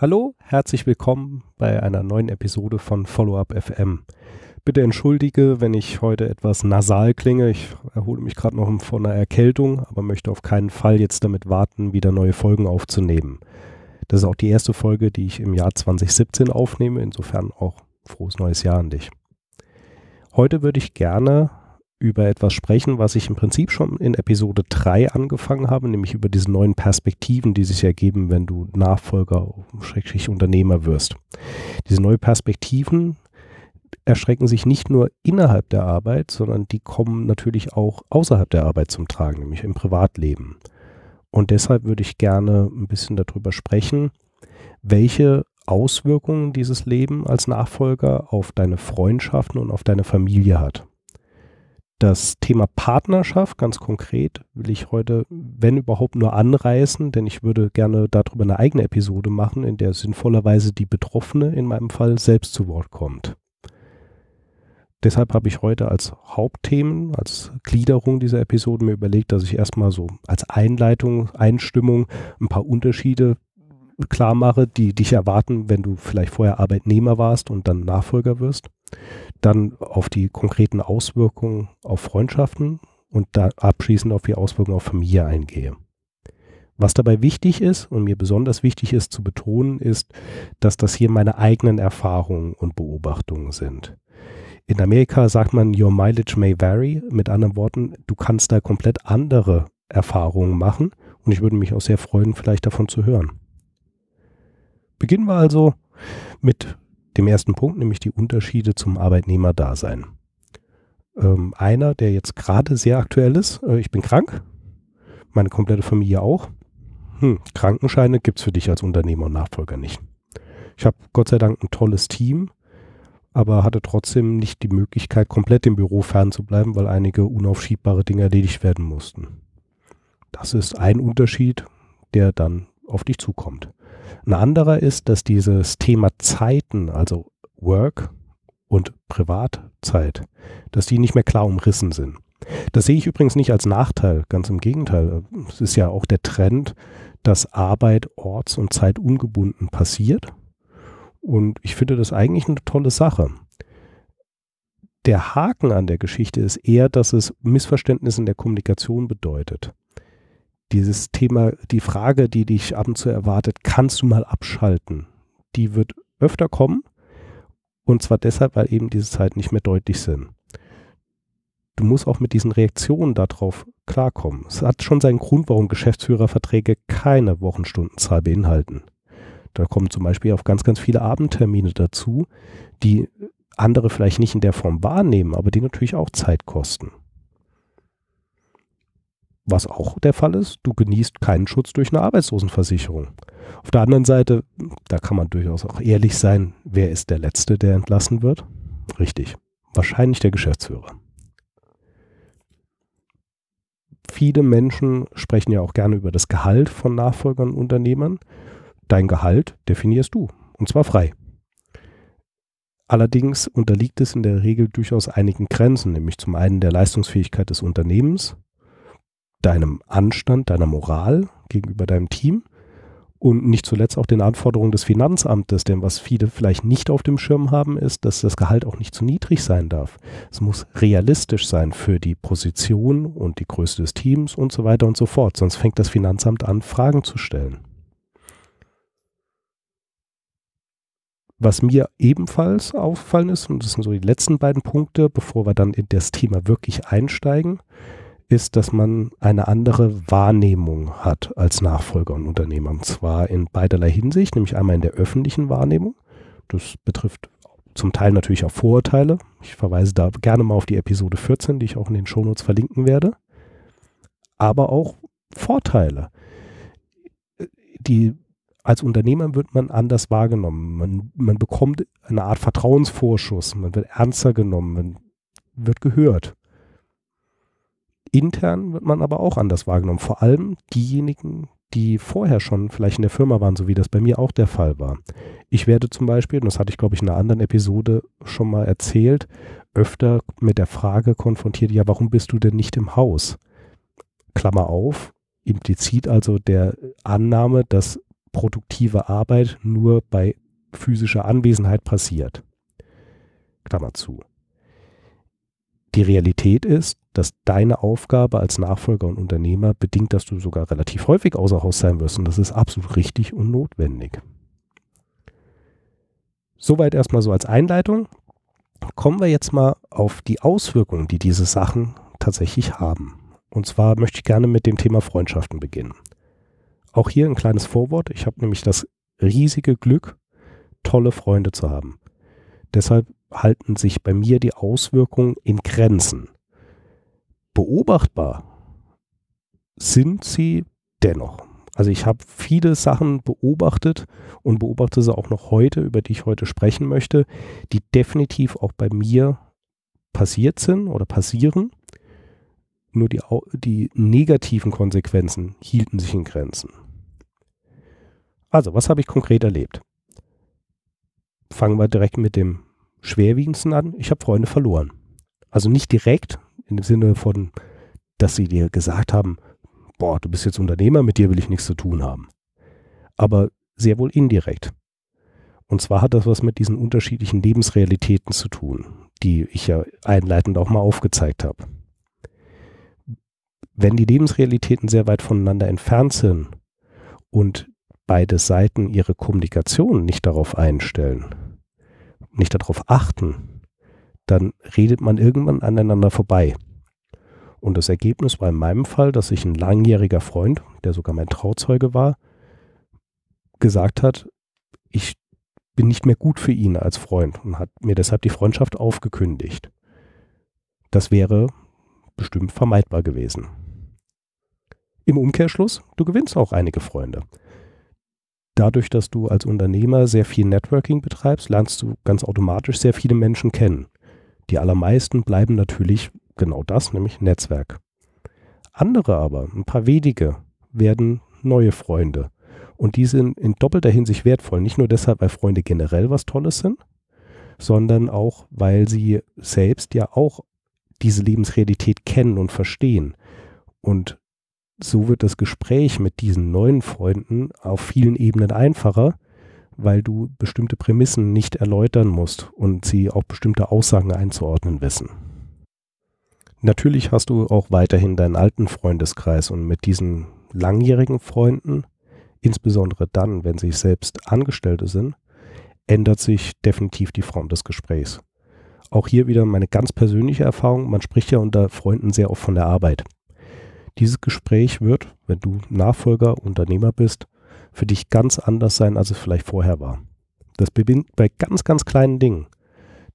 Hallo, herzlich willkommen bei einer neuen Episode von Follow-up FM. Bitte entschuldige, wenn ich heute etwas nasal klinge. Ich erhole mich gerade noch von einer Erkältung, aber möchte auf keinen Fall jetzt damit warten, wieder neue Folgen aufzunehmen. Das ist auch die erste Folge, die ich im Jahr 2017 aufnehme. Insofern auch frohes neues Jahr an dich. Heute würde ich gerne über etwas sprechen, was ich im Prinzip schon in Episode 3 angefangen habe, nämlich über diese neuen Perspektiven, die sich ergeben, wenn du Nachfolger, Schrägstrich Unternehmer wirst. Diese neuen Perspektiven erschrecken sich nicht nur innerhalb der Arbeit, sondern die kommen natürlich auch außerhalb der Arbeit zum Tragen, nämlich im Privatleben. Und deshalb würde ich gerne ein bisschen darüber sprechen, welche Auswirkungen dieses Leben als Nachfolger auf deine Freundschaften und auf deine Familie hat. Das Thema Partnerschaft, ganz konkret, will ich heute, wenn überhaupt, nur anreißen, denn ich würde gerne darüber eine eigene Episode machen, in der sinnvollerweise die Betroffene in meinem Fall selbst zu Wort kommt. Deshalb habe ich heute als Hauptthemen, als Gliederung dieser Episode mir überlegt, dass ich erstmal so als Einleitung, Einstimmung ein paar Unterschiede klar mache, die dich erwarten, wenn du vielleicht vorher Arbeitnehmer warst und dann Nachfolger wirst dann auf die konkreten Auswirkungen auf Freundschaften und da abschließend auf die Auswirkungen auf Familie eingehe. Was dabei wichtig ist und mir besonders wichtig ist zu betonen, ist, dass das hier meine eigenen Erfahrungen und Beobachtungen sind. In Amerika sagt man, your mileage may vary. Mit anderen Worten, du kannst da komplett andere Erfahrungen machen und ich würde mich auch sehr freuen, vielleicht davon zu hören. Beginnen wir also mit dem ersten Punkt, nämlich die Unterschiede zum Arbeitnehmerdasein. Ähm, einer, der jetzt gerade sehr aktuell ist, äh, ich bin krank, meine komplette Familie auch. Hm, Krankenscheine gibt es für dich als Unternehmer und Nachfolger nicht. Ich habe Gott sei Dank ein tolles Team, aber hatte trotzdem nicht die Möglichkeit, komplett im Büro fernzubleiben, weil einige unaufschiebbare Dinge erledigt werden mussten. Das ist ein Unterschied, der dann auf dich zukommt. Ein anderer ist, dass dieses Thema Zeiten, also Work und Privatzeit, dass die nicht mehr klar umrissen sind. Das sehe ich übrigens nicht als Nachteil, ganz im Gegenteil. Es ist ja auch der Trend, dass Arbeit orts- und zeitungebunden passiert. Und ich finde das eigentlich eine tolle Sache. Der Haken an der Geschichte ist eher, dass es Missverständnisse in der Kommunikation bedeutet dieses Thema, die Frage, die dich ab und zu erwartet, kannst du mal abschalten? Die wird öfter kommen. Und zwar deshalb, weil eben diese Zeiten nicht mehr deutlich sind. Du musst auch mit diesen Reaktionen darauf klarkommen. Es hat schon seinen Grund, warum Geschäftsführerverträge keine Wochenstundenzahl beinhalten. Da kommen zum Beispiel auf ganz, ganz viele Abendtermine dazu, die andere vielleicht nicht in der Form wahrnehmen, aber die natürlich auch Zeit kosten. Was auch der Fall ist, du genießt keinen Schutz durch eine Arbeitslosenversicherung. Auf der anderen Seite, da kann man durchaus auch ehrlich sein, wer ist der Letzte, der entlassen wird? Richtig, wahrscheinlich der Geschäftsführer. Viele Menschen sprechen ja auch gerne über das Gehalt von Nachfolgern und Unternehmern. Dein Gehalt definierst du, und zwar frei. Allerdings unterliegt es in der Regel durchaus einigen Grenzen, nämlich zum einen der Leistungsfähigkeit des Unternehmens, deinem Anstand, deiner Moral gegenüber deinem Team und nicht zuletzt auch den Anforderungen des Finanzamtes, denn was viele vielleicht nicht auf dem Schirm haben, ist, dass das Gehalt auch nicht zu niedrig sein darf. Es muss realistisch sein für die Position und die Größe des Teams und so weiter und so fort, sonst fängt das Finanzamt an, Fragen zu stellen. Was mir ebenfalls auffallen ist, und das sind so die letzten beiden Punkte, bevor wir dann in das Thema wirklich einsteigen, ist, dass man eine andere Wahrnehmung hat als Nachfolger und Unternehmer. Und zwar in beiderlei Hinsicht, nämlich einmal in der öffentlichen Wahrnehmung. Das betrifft zum Teil natürlich auch Vorurteile. Ich verweise da gerne mal auf die Episode 14, die ich auch in den Shownotes verlinken werde. Aber auch Vorteile. Die, als Unternehmer wird man anders wahrgenommen. Man, man bekommt eine Art Vertrauensvorschuss. Man wird ernster genommen. Man wird gehört. Intern wird man aber auch anders wahrgenommen. Vor allem diejenigen, die vorher schon vielleicht in der Firma waren, so wie das bei mir auch der Fall war. Ich werde zum Beispiel, und das hatte ich glaube ich in einer anderen Episode schon mal erzählt, öfter mit der Frage konfrontiert, ja, warum bist du denn nicht im Haus? Klammer auf, implizit also der Annahme, dass produktive Arbeit nur bei physischer Anwesenheit passiert. Klammer zu. Die Realität ist, dass deine Aufgabe als Nachfolger und Unternehmer bedingt, dass du sogar relativ häufig außer Haus sein wirst und das ist absolut richtig und notwendig. Soweit erstmal so als Einleitung. Kommen wir jetzt mal auf die Auswirkungen, die diese Sachen tatsächlich haben. Und zwar möchte ich gerne mit dem Thema Freundschaften beginnen. Auch hier ein kleines Vorwort. Ich habe nämlich das riesige Glück, tolle Freunde zu haben. Deshalb halten sich bei mir die Auswirkungen in Grenzen. Beobachtbar sind sie dennoch. Also ich habe viele Sachen beobachtet und beobachte sie auch noch heute, über die ich heute sprechen möchte, die definitiv auch bei mir passiert sind oder passieren. Nur die, die negativen Konsequenzen hielten sich in Grenzen. Also, was habe ich konkret erlebt? Fangen wir direkt mit dem schwerwiegendsten an. Ich habe Freunde verloren. Also nicht direkt in dem Sinne von, dass sie dir gesagt haben, boah, du bist jetzt Unternehmer, mit dir will ich nichts zu tun haben. Aber sehr wohl indirekt. Und zwar hat das was mit diesen unterschiedlichen Lebensrealitäten zu tun, die ich ja einleitend auch mal aufgezeigt habe. Wenn die Lebensrealitäten sehr weit voneinander entfernt sind und beide Seiten ihre Kommunikation nicht darauf einstellen, nicht darauf achten, dann redet man irgendwann aneinander vorbei. Und das Ergebnis war in meinem Fall, dass sich ein langjähriger Freund, der sogar mein Trauzeuge war, gesagt hat, ich bin nicht mehr gut für ihn als Freund und hat mir deshalb die Freundschaft aufgekündigt. Das wäre bestimmt vermeidbar gewesen. Im Umkehrschluss, du gewinnst auch einige Freunde. Dadurch, dass du als Unternehmer sehr viel Networking betreibst, lernst du ganz automatisch sehr viele Menschen kennen. Die allermeisten bleiben natürlich genau das, nämlich Netzwerk. Andere aber, ein paar wenige, werden neue Freunde. Und die sind in doppelter Hinsicht wertvoll. Nicht nur deshalb, weil Freunde generell was Tolles sind, sondern auch, weil sie selbst ja auch diese Lebensrealität kennen und verstehen. Und so wird das Gespräch mit diesen neuen Freunden auf vielen Ebenen einfacher, weil du bestimmte Prämissen nicht erläutern musst und sie auch bestimmte Aussagen einzuordnen wissen. Natürlich hast du auch weiterhin deinen alten Freundeskreis und mit diesen langjährigen Freunden, insbesondere dann, wenn sie selbst Angestellte sind, ändert sich definitiv die Form des Gesprächs. Auch hier wieder meine ganz persönliche Erfahrung, man spricht ja unter Freunden sehr oft von der Arbeit. Dieses Gespräch wird, wenn du Nachfolger, Unternehmer bist, für dich ganz anders sein, als es vielleicht vorher war. Das beginnt bei ganz, ganz kleinen Dingen.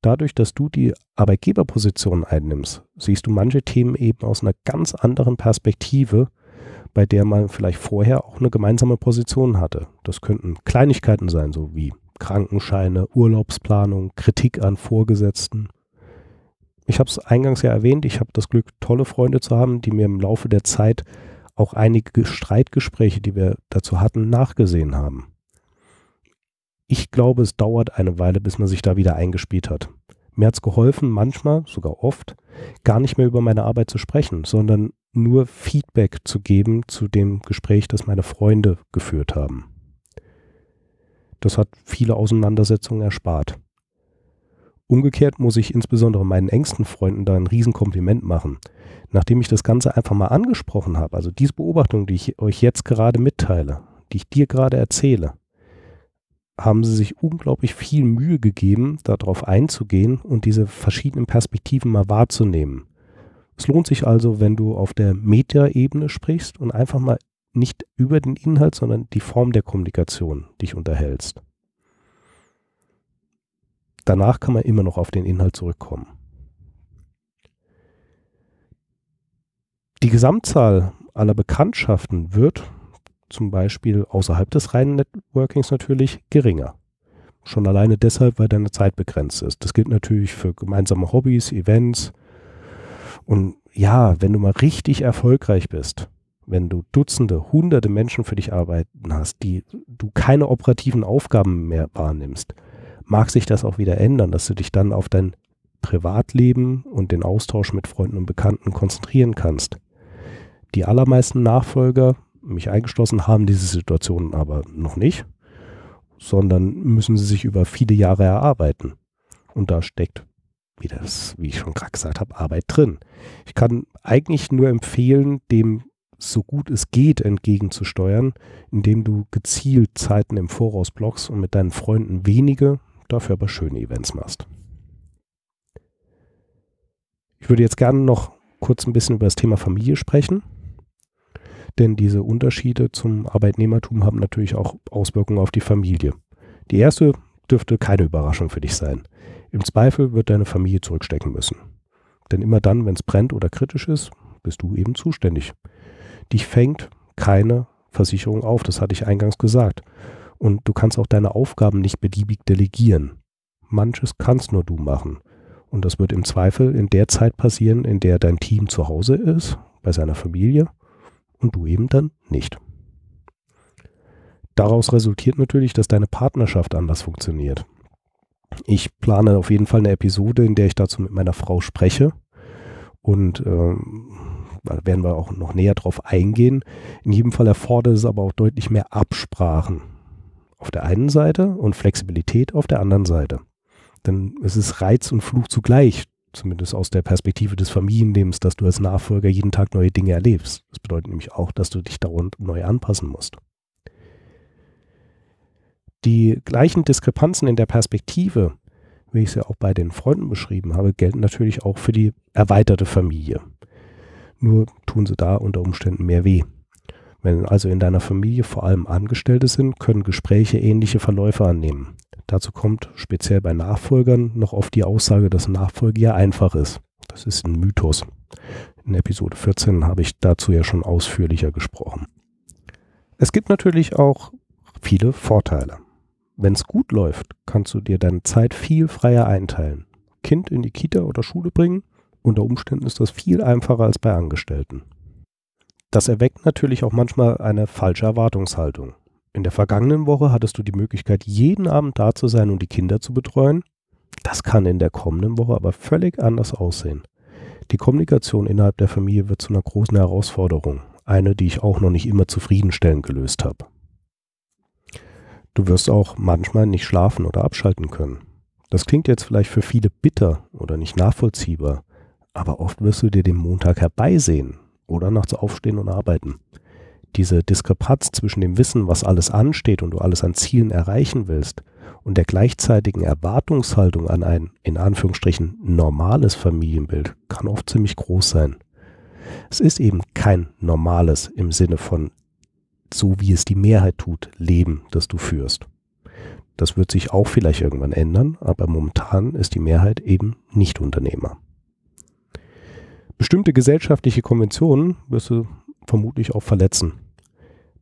Dadurch, dass du die Arbeitgeberposition einnimmst, siehst du manche Themen eben aus einer ganz anderen Perspektive, bei der man vielleicht vorher auch eine gemeinsame Position hatte. Das könnten Kleinigkeiten sein, so wie Krankenscheine, Urlaubsplanung, Kritik an Vorgesetzten ich habe es eingangs ja erwähnt, ich habe das Glück, tolle Freunde zu haben, die mir im Laufe der Zeit auch einige Streitgespräche, die wir dazu hatten, nachgesehen haben. Ich glaube, es dauert eine Weile, bis man sich da wieder eingespielt hat. Mir hat es geholfen, manchmal, sogar oft, gar nicht mehr über meine Arbeit zu sprechen, sondern nur Feedback zu geben zu dem Gespräch, das meine Freunde geführt haben. Das hat viele Auseinandersetzungen erspart. Umgekehrt muss ich insbesondere meinen engsten Freunden da ein Riesenkompliment machen. Nachdem ich das Ganze einfach mal angesprochen habe, also diese Beobachtung, die ich euch jetzt gerade mitteile, die ich dir gerade erzähle, haben sie sich unglaublich viel Mühe gegeben, darauf einzugehen und diese verschiedenen Perspektiven mal wahrzunehmen. Es lohnt sich also, wenn du auf der Meta-Ebene sprichst und einfach mal nicht über den Inhalt, sondern die Form der Kommunikation dich unterhältst. Danach kann man immer noch auf den Inhalt zurückkommen. Die Gesamtzahl aller Bekanntschaften wird zum Beispiel außerhalb des reinen Networkings natürlich geringer. Schon alleine deshalb, weil deine Zeit begrenzt ist. Das gilt natürlich für gemeinsame Hobbys, Events. Und ja, wenn du mal richtig erfolgreich bist, wenn du Dutzende, Hunderte Menschen für dich arbeiten hast, die du keine operativen Aufgaben mehr wahrnimmst, mag sich das auch wieder ändern, dass du dich dann auf dein Privatleben und den Austausch mit Freunden und Bekannten konzentrieren kannst. Die allermeisten Nachfolger mich eingeschlossen, haben diese Situation aber noch nicht, sondern müssen sie sich über viele Jahre erarbeiten. Und da steckt, wie, das, wie ich schon gerade gesagt habe, Arbeit drin. Ich kann eigentlich nur empfehlen, dem so gut es geht entgegenzusteuern, indem du gezielt Zeiten im Voraus blockst und mit deinen Freunden wenige, dafür aber schöne Events machst. Ich würde jetzt gerne noch kurz ein bisschen über das Thema Familie sprechen, denn diese Unterschiede zum Arbeitnehmertum haben natürlich auch Auswirkungen auf die Familie. Die erste dürfte keine Überraschung für dich sein. Im Zweifel wird deine Familie zurückstecken müssen. Denn immer dann, wenn es brennt oder kritisch ist, bist du eben zuständig. Dich fängt keine Versicherung auf, das hatte ich eingangs gesagt. Und du kannst auch deine Aufgaben nicht beliebig delegieren. Manches kannst nur du machen. Und das wird im Zweifel in der Zeit passieren, in der dein Team zu Hause ist, bei seiner Familie, und du eben dann nicht. Daraus resultiert natürlich, dass deine Partnerschaft anders funktioniert. Ich plane auf jeden Fall eine Episode, in der ich dazu mit meiner Frau spreche. Und da werden wir auch noch näher drauf eingehen. In jedem Fall erfordert es aber auch deutlich mehr Absprachen auf der einen Seite und Flexibilität auf der anderen Seite. Denn es ist Reiz und Fluch zugleich, zumindest aus der Perspektive des Familienlebens, dass du als Nachfolger jeden Tag neue Dinge erlebst. Das bedeutet nämlich auch, dass du dich dauernd neu anpassen musst. Die gleichen Diskrepanzen in der Perspektive, wie ich sie auch bei den Freunden beschrieben habe, gelten natürlich auch für die erweiterte Familie. Nur tun sie da unter Umständen mehr weh. Wenn also in deiner Familie vor allem Angestellte sind, können Gespräche ähnliche Verläufe annehmen. Dazu kommt speziell bei Nachfolgern noch oft die Aussage, dass Nachfolge ja einfach ist. Das ist ein Mythos. In Episode 14 habe ich dazu ja schon ausführlicher gesprochen. Es gibt natürlich auch viele Vorteile. Wenn es gut läuft, kannst du dir deine Zeit viel freier einteilen. Kind in die Kita oder Schule bringen, unter Umständen ist das viel einfacher als bei Angestellten. Das erweckt natürlich auch manchmal eine falsche Erwartungshaltung. In der vergangenen Woche hattest du die Möglichkeit, jeden Abend da zu sein und die Kinder zu betreuen. Das kann in der kommenden Woche aber völlig anders aussehen. Die Kommunikation innerhalb der Familie wird zu einer großen Herausforderung. Eine, die ich auch noch nicht immer zufriedenstellend gelöst habe. Du wirst auch manchmal nicht schlafen oder abschalten können. Das klingt jetzt vielleicht für viele bitter oder nicht nachvollziehbar, aber oft wirst du dir den Montag herbeisehen oder nachts aufstehen und arbeiten. Diese Diskrepanz zwischen dem Wissen, was alles ansteht und du alles an Zielen erreichen willst, und der gleichzeitigen Erwartungshaltung an ein, in Anführungsstrichen, normales Familienbild kann oft ziemlich groß sein. Es ist eben kein normales im Sinne von so wie es die Mehrheit tut, Leben, das du führst. Das wird sich auch vielleicht irgendwann ändern, aber momentan ist die Mehrheit eben nicht Unternehmer. Bestimmte gesellschaftliche Konventionen wirst du vermutlich auch verletzen.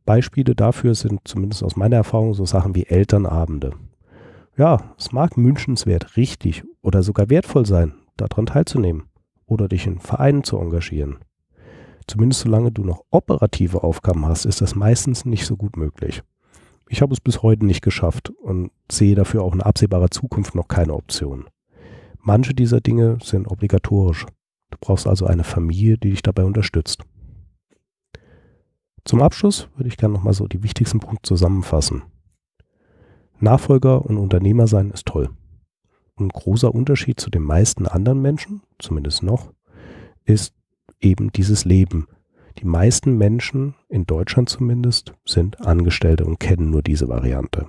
Beispiele dafür sind zumindest aus meiner Erfahrung so Sachen wie Elternabende. Ja, es mag wünschenswert, richtig oder sogar wertvoll sein, daran teilzunehmen oder dich in Vereinen zu engagieren. Zumindest solange du noch operative Aufgaben hast, ist das meistens nicht so gut möglich. Ich habe es bis heute nicht geschafft und sehe dafür auch in absehbarer Zukunft noch keine Option. Manche dieser Dinge sind obligatorisch. Du brauchst also eine Familie, die dich dabei unterstützt. Zum Abschluss würde ich gerne nochmal so die wichtigsten Punkte zusammenfassen. Nachfolger und Unternehmer sein ist toll. ein großer Unterschied zu den meisten anderen Menschen, zumindest noch, ist eben dieses Leben. Die meisten Menschen, in Deutschland zumindest, sind Angestellte und kennen nur diese Variante.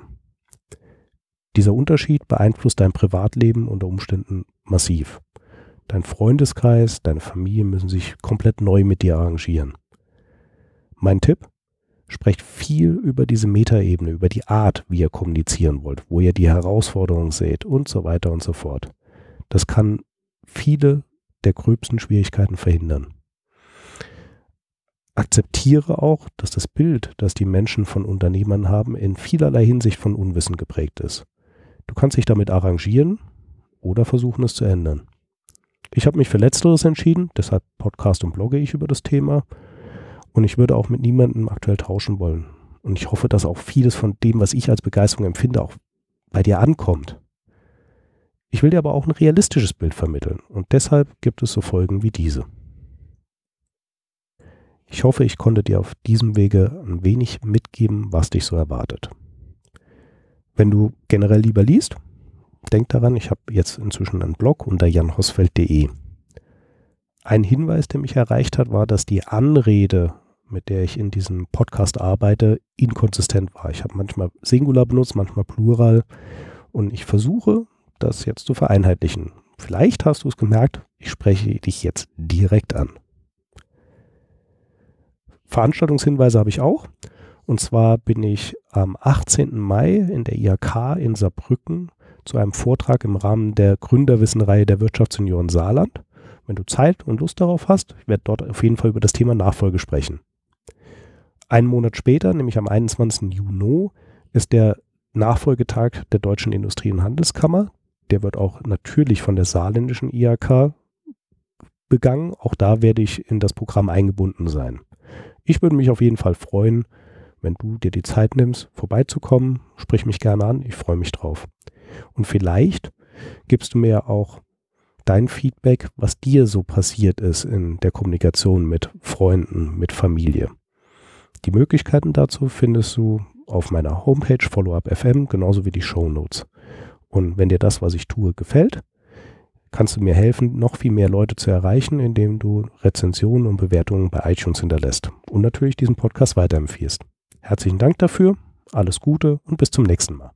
Dieser Unterschied beeinflusst dein Privatleben unter Umständen massiv. Dein Freundeskreis, deine Familie müssen sich komplett neu mit dir arrangieren. Mein Tipp? Sprecht viel über diese Metaebene, über die Art, wie ihr kommunizieren wollt, wo ihr die Herausforderungen seht und so weiter und so fort. Das kann viele der gröbsten Schwierigkeiten verhindern. Akzeptiere auch, dass das Bild, das die Menschen von Unternehmern haben, in vielerlei Hinsicht von Unwissen geprägt ist. Du kannst dich damit arrangieren oder versuchen es zu ändern. Ich habe mich für Letzteres entschieden, deshalb Podcast und blogge ich über das Thema. Und ich würde auch mit niemandem aktuell tauschen wollen. Und ich hoffe, dass auch vieles von dem, was ich als Begeisterung empfinde, auch bei dir ankommt. Ich will dir aber auch ein realistisches Bild vermitteln. Und deshalb gibt es so Folgen wie diese. Ich hoffe, ich konnte dir auf diesem Wege ein wenig mitgeben, was dich so erwartet. Wenn du generell lieber liest, denk daran, ich habe jetzt inzwischen einen Blog unter janhosfeld.de. Ein Hinweis, der mich erreicht hat, war, dass die Anrede, mit der ich in diesem Podcast arbeite, inkonsistent war. Ich habe manchmal Singular benutzt, manchmal Plural und ich versuche, das jetzt zu vereinheitlichen. Vielleicht hast du es gemerkt, ich spreche dich jetzt direkt an. Veranstaltungshinweise habe ich auch. Und zwar bin ich am 18. Mai in der IHK in Saarbrücken zu einem Vortrag im Rahmen der Gründerwissenreihe der Wirtschaftsunion Saarland. Wenn du Zeit und Lust darauf hast, ich werde dort auf jeden Fall über das Thema Nachfolge sprechen. Einen Monat später, nämlich am 21. Juni, ist der Nachfolgetag der Deutschen Industrie- und Handelskammer. Der wird auch natürlich von der saarländischen IHK begangen. Auch da werde ich in das Programm eingebunden sein. Ich würde mich auf jeden Fall freuen, wenn du dir die Zeit nimmst, vorbeizukommen. Sprich mich gerne an, ich freue mich drauf. Und vielleicht gibst du mir auch dein Feedback, was dir so passiert ist in der Kommunikation mit Freunden, mit Familie. Die Möglichkeiten dazu findest du auf meiner Homepage FollowUp.fm, genauso wie die Show Notes. Und wenn dir das, was ich tue, gefällt, kannst du mir helfen, noch viel mehr Leute zu erreichen, indem du Rezensionen und Bewertungen bei iTunes hinterlässt und natürlich diesen Podcast weiterempfiehlst. Herzlichen Dank dafür, alles Gute und bis zum nächsten Mal.